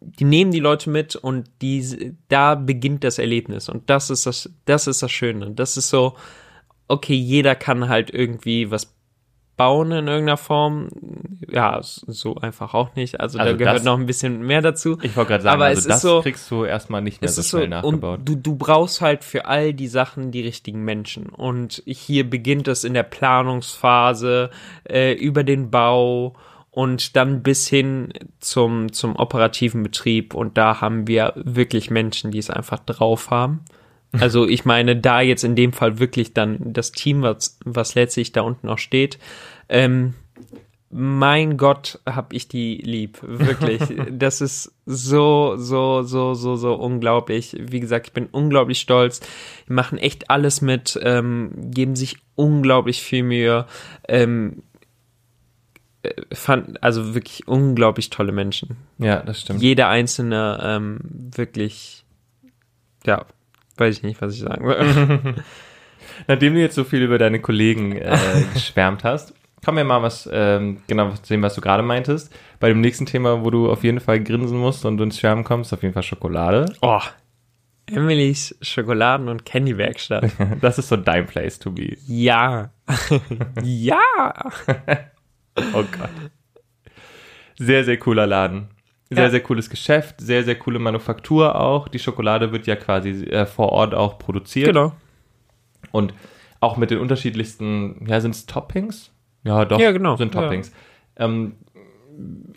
Die nehmen die Leute mit und die, da beginnt das Erlebnis. Und das ist das, das ist das Schöne. Das ist so, okay, jeder kann halt irgendwie was bauen in irgendeiner Form. Ja, so einfach auch nicht. Also, Also da gehört das- noch ein bisschen mehr dazu. Ich wollte gerade sagen, Aber also es das ist so, kriegst du erstmal nicht mehr so ist so, schnell nachgebaut. du, du brauchst halt für all die Sachen die richtigen Menschen. Und hier beginnt es in der Planungsphase, äh, über den Bau und dann bis hin zum, zum operativen Betrieb. Und da haben wir wirklich Menschen, die es einfach drauf haben. Also ich meine, da jetzt in dem Fall wirklich dann das Team, was, was letztlich da unten auch steht, ähm, mein Gott, hab ich die lieb, wirklich. Das ist so, so, so, so, so unglaublich. Wie gesagt, ich bin unglaublich stolz. Die machen echt alles mit, ähm, geben sich unglaublich viel Mühe. Ähm, äh, fand, also wirklich unglaublich tolle Menschen. ja, das stimmt. Jeder einzelne ähm, wirklich, ja, weiß ich nicht, was ich sagen soll. Nachdem du jetzt so viel über deine Kollegen äh, geschwärmt hast, kommen wir mal was ähm, genau zu dem, was du gerade meintest. Bei dem nächsten Thema, wo du auf jeden Fall grinsen musst und ins Schwärmen kommst, auf jeden Fall Schokolade. Oh, Emilys Schokoladen- und Candy-Werkstatt. Das ist so dein Place to be. Ja. ja. Oh Gott. Sehr, sehr cooler Laden. Sehr, Ja. sehr cooles Geschäft, sehr, sehr coole Manufaktur auch. Die Schokolade wird ja quasi äh, vor Ort auch produziert. Genau. Und auch mit den unterschiedlichsten, ja, sind es Toppings? Ja, doch, Ja, genau. sind Ja. Toppings. Ähm,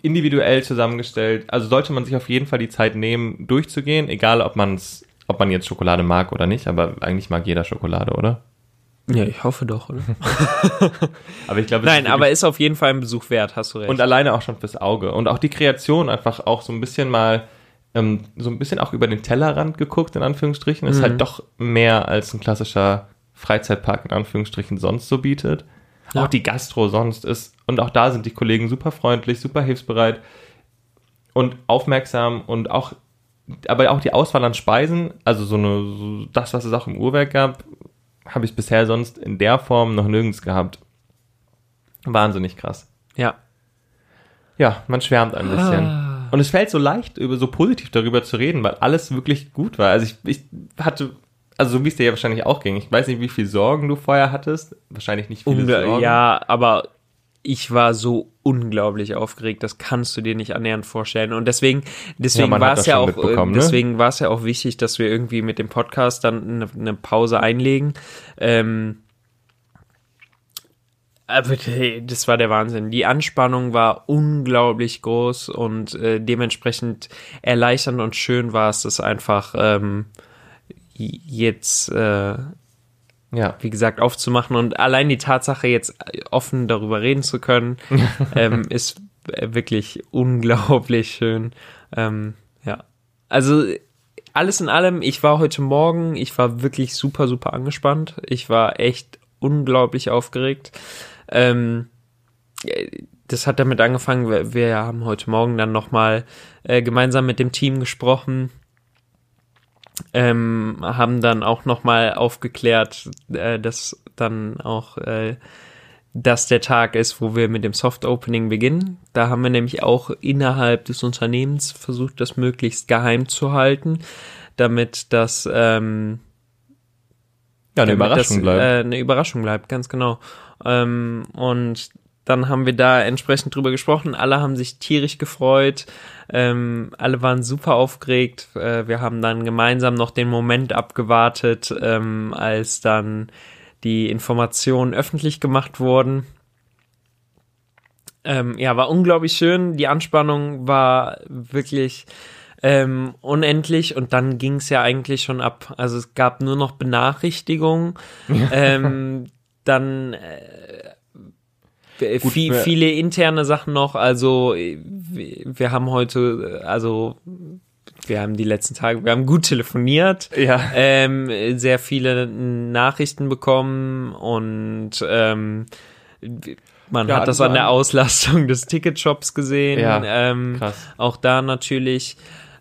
individuell zusammengestellt. Also sollte man sich auf jeden Fall die Zeit nehmen, durchzugehen, egal ob man's, ob man jetzt Schokolade mag oder nicht, aber eigentlich mag jeder Schokolade, oder? Ja, ich hoffe doch, oder? Aber ich glaube, Nein, ist aber ist auf jeden Fall ein Besuch wert, hast du recht. und alleine auch schon fürs Auge. Und auch die Kreation einfach auch so ein bisschen mal, ähm, so ein bisschen auch über den Tellerrand geguckt, in Anführungsstrichen. Ist Mhm. halt doch mehr als ein klassischer Freizeitpark, in Anführungsstrichen, sonst so bietet. Ja. Auch die Gastro sonst ist. Und auch da sind die Kollegen super freundlich, super hilfsbereit und aufmerksam und auch, aber auch die Auswahl an Speisen, also so eine, so das, was es auch im Uhrwerk gab, habe ich bisher sonst in der Form noch nirgends gehabt. Wahnsinnig krass. ja. Ja, man schwärmt ein bisschen. Ah. Und es fällt so leicht, über so positiv darüber zu reden, weil alles wirklich gut war. Also ich, ich hatte, also so wie es dir ja wahrscheinlich auch ging. Ich weiß nicht, wie viel Sorgen du vorher hattest. Wahrscheinlich nicht viele Ungla Sorgen. ja, aber ich war so unglaublich aufgeregt, das kannst du dir nicht annähernd vorstellen. Und deswegen, deswegen man war es ja auch, äh, ne? deswegen war es ja auch wichtig, dass wir irgendwie mit dem Podcast dann eine, eine Pause einlegen. Ähm, aber das war der Wahnsinn. Die Anspannung war unglaublich groß und äh, dementsprechend erleichternd und schön war es, das einfach ähm, jetzt äh, Ja. wie gesagt, aufzumachen und allein die Tatsache, jetzt offen darüber reden zu können, ähm, ist wirklich unglaublich schön. Ähm, ja. Also alles in allem, ich war heute Morgen, ich war wirklich super, super angespannt. Ich war echt unglaublich aufgeregt. Ähm, das hat damit angefangen, wir, wir haben heute Morgen dann nochmal äh, gemeinsam mit dem Team gesprochen, ähm, haben dann auch nochmal aufgeklärt, äh, dass dann auch äh, das der Tag ist, wo wir mit dem Soft Opening beginnen. Da haben wir nämlich auch innerhalb des Unternehmens versucht, das möglichst geheim zu halten, damit das ähm, Ja, eine Überraschung das, bleibt. Äh, eine Überraschung bleibt, ganz genau. Ähm, und dann haben wir da entsprechend drüber gesprochen. Alle haben sich tierisch gefreut. Ähm, alle waren super aufgeregt. Äh, wir haben dann gemeinsam noch den Moment abgewartet, ähm, als dann die Informationen öffentlich gemacht wurden. Ähm, ja, war unglaublich schön. Die Anspannung war wirklich ähm, unendlich und dann ging es ja eigentlich schon ab. Also es gab nur noch Benachrichtigungen. ähm, dann äh, Gut, viel, viele interne Sachen noch. Also äh, wir haben heute, äh, also wir haben die letzten Tage, wir haben gut telefoniert ja. ähm, sehr viele Nachrichten bekommen und ähm, man Ja, hat das also an der Auslastung des Ticketshops gesehen. Ja, ähm. Auch da natürlich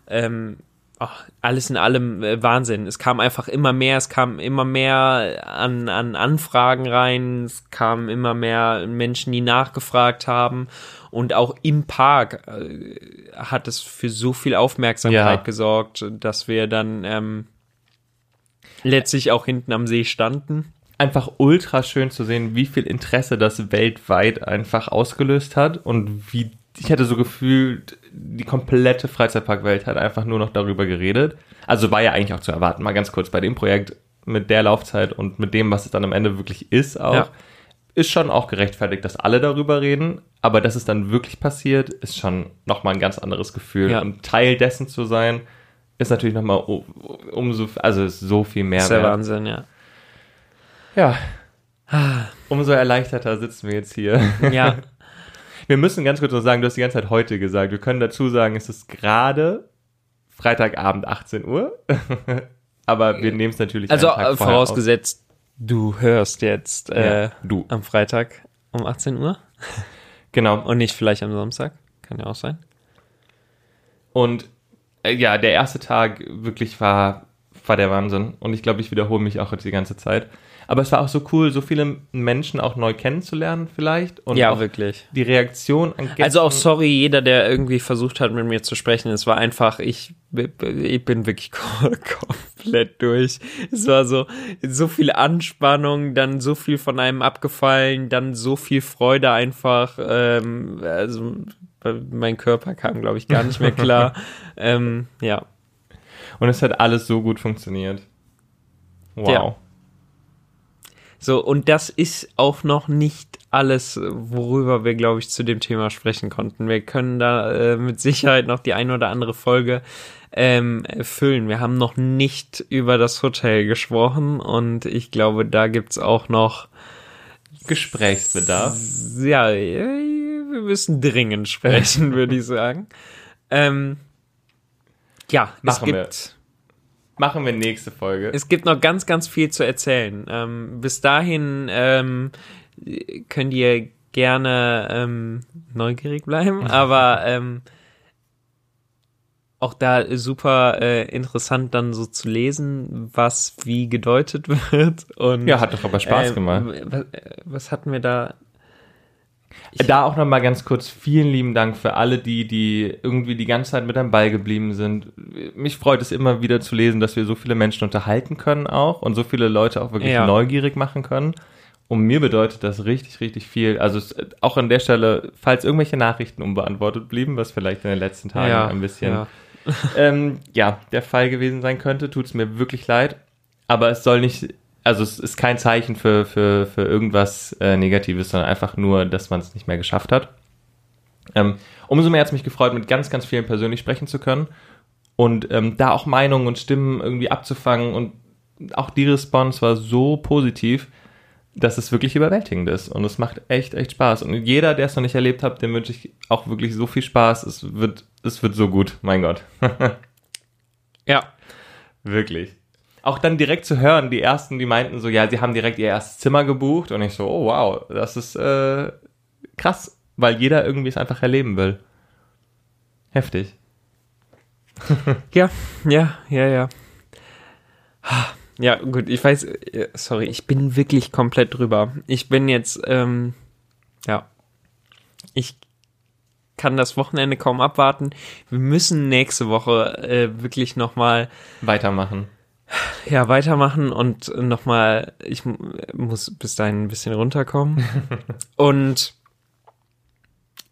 ähm, ach, alles in allem äh, Wahnsinn. Es kam einfach immer mehr, es kam immer mehr an, an Anfragen rein, es kamen immer mehr Menschen, die nachgefragt haben. Und auch im Park äh, hat es für so viel Aufmerksamkeit Ja. gesorgt, dass wir dann ähm, letztlich auch hinten am See standen. einfach ultra schön zu sehen, wie viel Interesse das weltweit einfach ausgelöst hat und wie ich hatte so gefühlt, die komplette Freizeitparkwelt hat einfach nur noch darüber geredet. Also war ja eigentlich auch zu erwarten, mal ganz kurz bei dem Projekt mit der Laufzeit und mit dem, was es dann am Ende wirklich ist, auch Ja. ist schon auch gerechtfertigt, dass alle darüber reden, aber dass es dann wirklich passiert, ist schon nochmal ein ganz anderes Gefühl. Ja. Und Teil dessen zu sein, ist natürlich nochmal um, umso, also ist so viel mehr Das ist der. Wahnsinn, ja. Ja. Umso erleichterter sitzen wir jetzt hier. Ja, Wir müssen ganz kurz noch sagen, du hast die ganze Zeit heute gesagt. Wir können dazu sagen, es ist gerade Freitagabend 18 Uhr. Aber wir nehmen es natürlich also vorausgesetzt, du hörst jetzt äh, Ja, du. am Freitag um 18 Uhr Genau. und nicht vielleicht am Samstag. Kann ja auch sein. Und äh, ja, der erste Tag wirklich war, war der Wahnsinn. Und ich glaube, ich wiederhole mich auch jetzt die ganze Zeit. Aber es war auch so cool, so viele Menschen auch neu kennenzulernen vielleicht. Und ja, wirklich. die Reaktion an Gästen. Also auch sorry, jeder, der irgendwie versucht hat, mit mir zu sprechen. Es war einfach, ich, ich bin wirklich komplett durch. Es war so, so viel Anspannung, dann so viel von einem abgefallen, dann so viel Freude einfach. Ähm, also mein Körper kam, glaube ich, gar nicht mehr klar. ähm, ja. Und es hat alles so gut funktioniert. Wow. Ja. So, und das ist auch noch nicht alles, worüber wir, glaube ich, zu dem Thema sprechen konnten. Wir können da äh, mit Sicherheit noch die eine oder andere Folge ähm, füllen. Wir haben noch nicht über das Hotel gesprochen und ich glaube, da gibt's auch noch, Gesprächsbedarf. ja, äh, wir müssen dringend sprechen, würde ich sagen. Ähm, ja, Machen es wir. Machen wir nächste Folge. Es gibt noch ganz, ganz viel zu erzählen. Ähm, bis dahin ähm, könnt ihr gerne ähm, neugierig bleiben, aber ähm, auch da super äh, interessant dann so zu lesen, was wie gedeutet wird. Und, ja, hat doch aber Spaß ähm, gemacht. Was, was hatten wir da? Da auch nochmal ganz kurz vielen lieben Dank für alle, die, die irgendwie die ganze Zeit mit am Ball geblieben sind. Mich freut es immer wieder zu lesen, dass wir so viele Menschen unterhalten können auch und so viele Leute auch wirklich Ja. neugierig machen können. Und mir bedeutet das richtig, richtig viel. Also es, auch an der Stelle, falls irgendwelche Nachrichten unbeantwortet blieben, was vielleicht in den letzten Tagen ein bisschen ja. ähm, ja, der Fall gewesen sein könnte, tut es mir wirklich leid. Aber es soll nicht, also es ist kein Zeichen für, für, für irgendwas äh, Negatives, sondern einfach nur, dass man es nicht mehr geschafft hat. Ähm, umso mehr hat es mich gefreut, mit ganz, ganz vielen persönlich sprechen zu können und ähm, da auch Meinungen und Stimmen irgendwie abzufangen und auch die Response war so positiv, dass es wirklich überwältigend ist und es macht echt, echt Spaß. Und jeder, der es noch nicht erlebt hat, dem wünsche ich auch wirklich so viel Spaß. Es wird, es wird so gut, mein Gott. ja, Wirklich. Auch dann direkt zu hören, die ersten, die meinten so, ja, sie haben direkt ihr erstes Zimmer gebucht und ich so, oh wow, das ist äh, krass, weil jeder irgendwie es einfach erleben will. Heftig. Ja, ja, ja, ja. Ja, gut, ich weiß, äh, sorry, ich bin wirklich komplett drüber. Ich bin jetzt, ähm, ja, ich kann das Wochenende kaum abwarten. Wir müssen nächste Woche äh, wirklich nochmal, Weitermachen. Ja, weitermachen und nochmal, ich mu- muss bis dahin ein bisschen runterkommen. und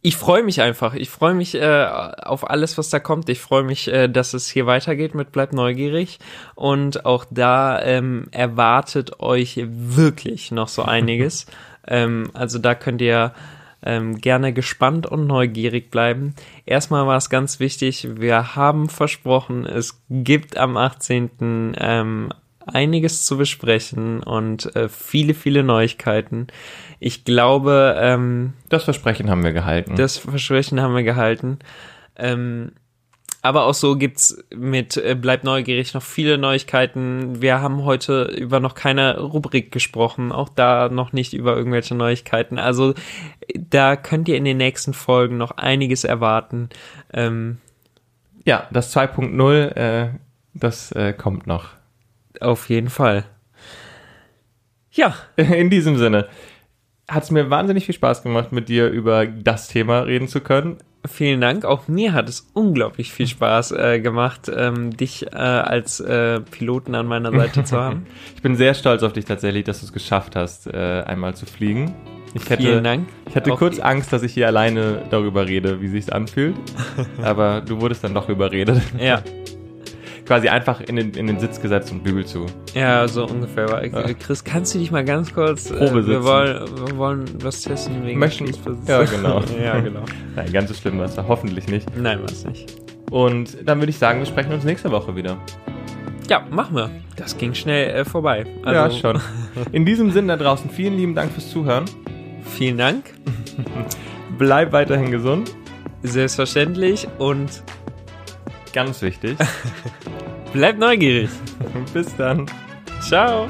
ich freue mich einfach. Ich freue mich äh, auf alles, was da kommt. Ich freue mich, äh, dass es hier weitergeht mit Bleibt neugierig. Und auch da ähm, erwartet euch wirklich noch so einiges. ähm, also da könnt ihr ähm, gerne gespannt und neugierig bleiben. Erstmal war es ganz wichtig, wir haben versprochen, es gibt am 18. Ähm, einiges zu besprechen und äh, viele, viele Neuigkeiten. Ich glaube, ähm, Das Versprechen haben wir gehalten. das Versprechen haben wir gehalten. Ähm, aber auch so gibt's mit äh, Bleib neugierig noch viele Neuigkeiten. Wir haben heute über noch keine Rubrik gesprochen, auch da noch nicht über irgendwelche Neuigkeiten. Also da könnt ihr in den nächsten Folgen noch einiges erwarten. Ähm, ja, das 2.0, äh, das äh, kommt noch. auf jeden Fall. Ja, In diesem Sinne. hat es mir wahnsinnig viel Spaß gemacht, mit dir über das Thema reden zu können. Vielen Dank. Auch mir hat es unglaublich viel Spaß äh, gemacht, ähm, dich äh, als äh, Piloten an meiner Seite zu haben. ich bin sehr stolz auf dich tatsächlich, dass du es geschafft hast, äh, einmal zu fliegen. Ich hätte, Vielen Dank. Ich hatte Auch kurz Angst, dass ich hier alleine darüber rede, wie sich's anfühlt. Aber du wurdest dann doch überredet. Ja, Quasi einfach in den, in den Sitz gesetzt und Bügel zu. ja, so ungefähr. Äh, Ja. Chris, kannst du dich mal ganz kurz? Äh, Probe wir, sitzen. wollen, wir wollen was testen wegen Möchten-. Ja, genau. ja, genau. Nein, ganz so schlimm war es da hoffentlich nicht. Nein, was nicht. Und dann würde ich sagen, wir sprechen uns nächste Woche wieder. Ja, machen wir. Das ging schnell äh, vorbei. ja, Also, schon. In diesem Sinne da draußen, vielen lieben Dank fürs Zuhören. Vielen Dank. Bleib weiterhin gesund. Selbstverständlich und Ganz wichtig. bleib neugierig. Bis dann. Ciao.